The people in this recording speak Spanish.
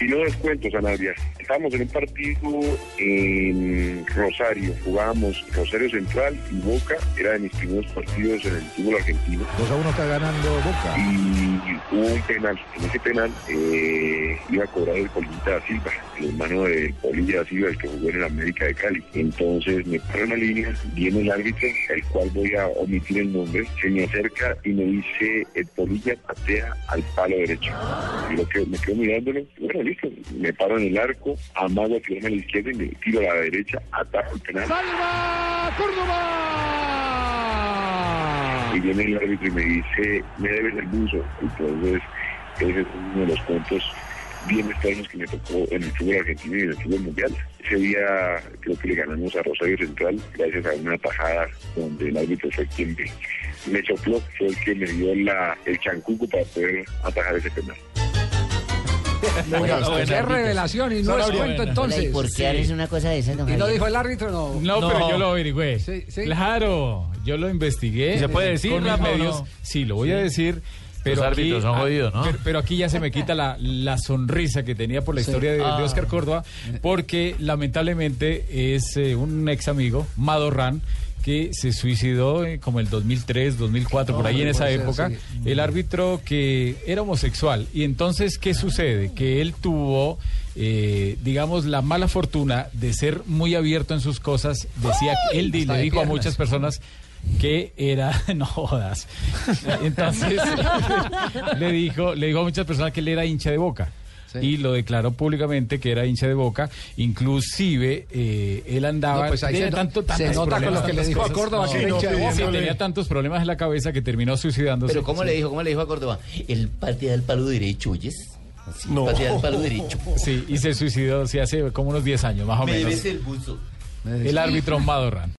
Y no descuento, Sanabria. Estábamos en un partido en Rosario. Jugábamos Rosario Central y Boca. Era de mis primeros partidos en el fútbol argentino. 2 a 1 está ganando Boca. Y hubo un penal. En ese penal eh, iba a cobrar el Polillita da Silva, el hermano de Polilla da Silva, el que jugó en el América de Cali. Entonces me paro en la línea, viene el árbitro, el cual voy a omitir el nombre, se me acerca y me dice, el Polilla patea al palo derecho. Y lo que, me quedo mirándolo, bueno, listo, me paro en el arco, amago a tirarme a la izquierda y me tiro a la derecha, ataco el penal. ¡Salva Córdoba! Y viene el árbitro y me dice, me debes el buzo. Entonces, ese es uno de los puntos bien extraños que me tocó en el fútbol argentino y en el fútbol mundial. Ese día creo que le ganamos a Rosario Central gracias a una tajada donde el árbitro fue quien me, me sopló, fue el que me dio la, el chancuco para poder atajar ese penal. Qué revelación y no es cuento entonces. ¿Y por qué haces una cosa de esas, don ¿Y no dijo el árbitro no? No, No. pero yo lo averigüé. Sí, sí. Claro, yo lo investigué. ¿Y se puede decir, con medios. no? Sí, lo voy a decir. Pero Los aquí- árbitros son ah, jodidos, ¿no? Pero, pero aquí ya se me quita la, la sonrisa que tenía por la historia de, de Ah. Oscar Córdoba, porque lamentablemente es eh, un ex amigo, Madorran, que se suicidó eh, como el 2003, 2004, por ahí Hombre, en esa época. sí. El árbitro que era homosexual. Y entonces, ¿qué sucede? Que él tuvo, eh, digamos, la mala fortuna de ser muy abierto en sus cosas. Decía que él le dijo a muchas personas que era no jodas entonces le dijo le dijo a muchas personas que él era hincha de Boca Sí. y lo declaró públicamente que era hincha de Boca inclusive eh, él andaba No, pues ahí se, tanto, se nota con lo que le dijo a. Córdoba No, que era no, hincha de sí, tenía tantos problemas en la cabeza que terminó suicidándose Pero ¿cómo le dijo? ¿Cómo le dijo a Córdoba? El patea al palo derecho, ¿oyes? Así, patea al palo derecho. sí y se suicidó sí, hace como unos 10 años más o Me menos debes el buzo. el árbitro Madorran